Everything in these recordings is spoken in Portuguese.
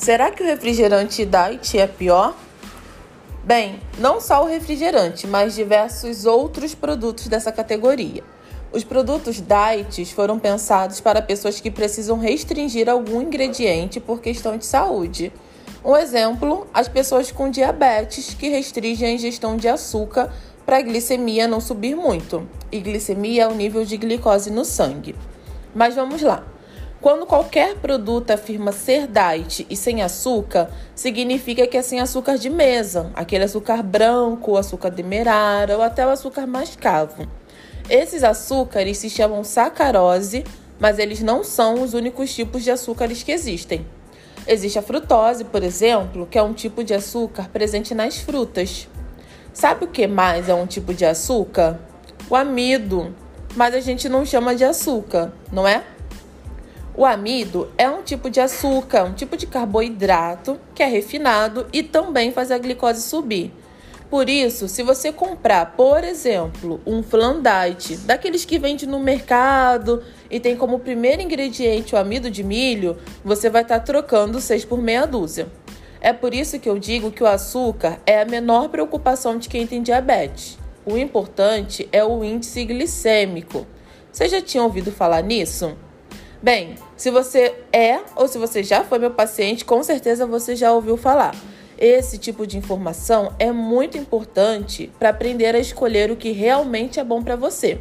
Será que o refrigerante diet é pior? Bem, não só o refrigerante, mas diversos outros produtos dessa categoria. Os produtos diets foram pensados para pessoas que precisam restringir algum ingrediente por questão de saúde. Um exemplo, as pessoas com diabetes que restringem a ingestão de açúcar para a glicemia não subir muito. E glicemia é o nível de glicose no sangue. Mas vamos lá. Quando qualquer produto afirma ser diet e sem açúcar, significa que é sem açúcar de mesa, aquele açúcar branco, açúcar demerara ou até o açúcar mascavo. Esses açúcares se chamam sacarose, mas eles não são os únicos tipos de açúcares que existem. Existe a frutose, por exemplo, que é um tipo de açúcar presente nas frutas. Sabe o que mais é um tipo de açúcar? O amido, mas a gente não chama de açúcar, não é? O amido é um tipo de açúcar, um tipo de carboidrato que é refinado e também faz a glicose subir. Por isso, se você comprar, por exemplo, um flan diet, daqueles que vende no mercado e tem como primeiro ingrediente o amido de milho, você vai estar tá trocando 6 por meia dúzia. É por isso que eu digo que o açúcar é a menor preocupação de quem tem diabetes. O importante é o índice glicêmico. Você já tinha ouvido falar nisso? Bem, se você é ou se você já foi meu paciente, com certeza você já ouviu falar. Esse tipo de informação é muito importante para aprender a escolher o que realmente é bom para você.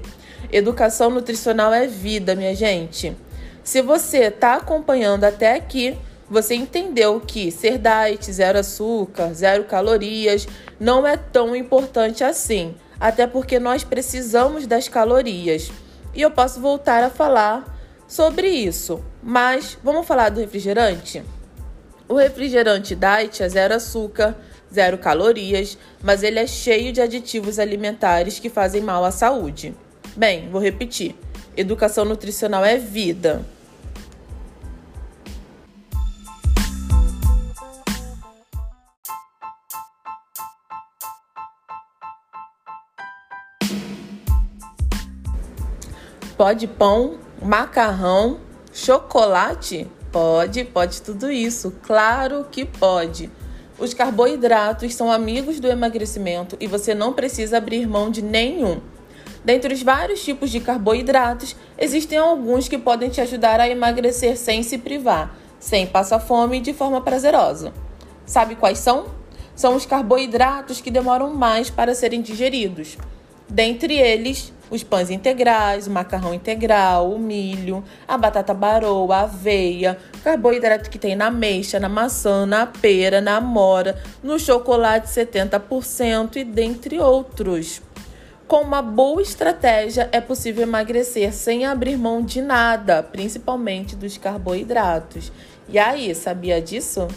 Educação nutricional é vida, minha gente. Se você está acompanhando até aqui, você entendeu que ser diet, zero açúcar, zero calorias, não é tão importante assim, até porque nós precisamos das calorias. E eu posso voltar a falar sobre isso. Mas vamos falar do refrigerante? O refrigerante diet é zero açúcar, zero calorias, mas ele é cheio de aditivos alimentares que fazem mal à saúde. Bem, vou repetir: educação nutricional é vida. Pode pão macarrão, chocolate? Pode, pode tudo isso. Claro que pode. Os carboidratos são amigos do emagrecimento e você não precisa abrir mão de nenhum. Dentre os vários tipos de carboidratos, existem alguns que podem te ajudar a emagrecer sem se privar, sem passar fome e de forma prazerosa. Sabe quais são? São os carboidratos que demoram mais para serem digeridos. Dentre eles, os pães integrais, o macarrão integral, o milho, a batata baroa, a aveia, carboidrato que tem na ameixa, na maçã, na pera, na amora, no chocolate 70% e dentre outros. Com uma boa estratégia é possível emagrecer sem abrir mão de nada, principalmente dos carboidratos. E aí, sabia disso?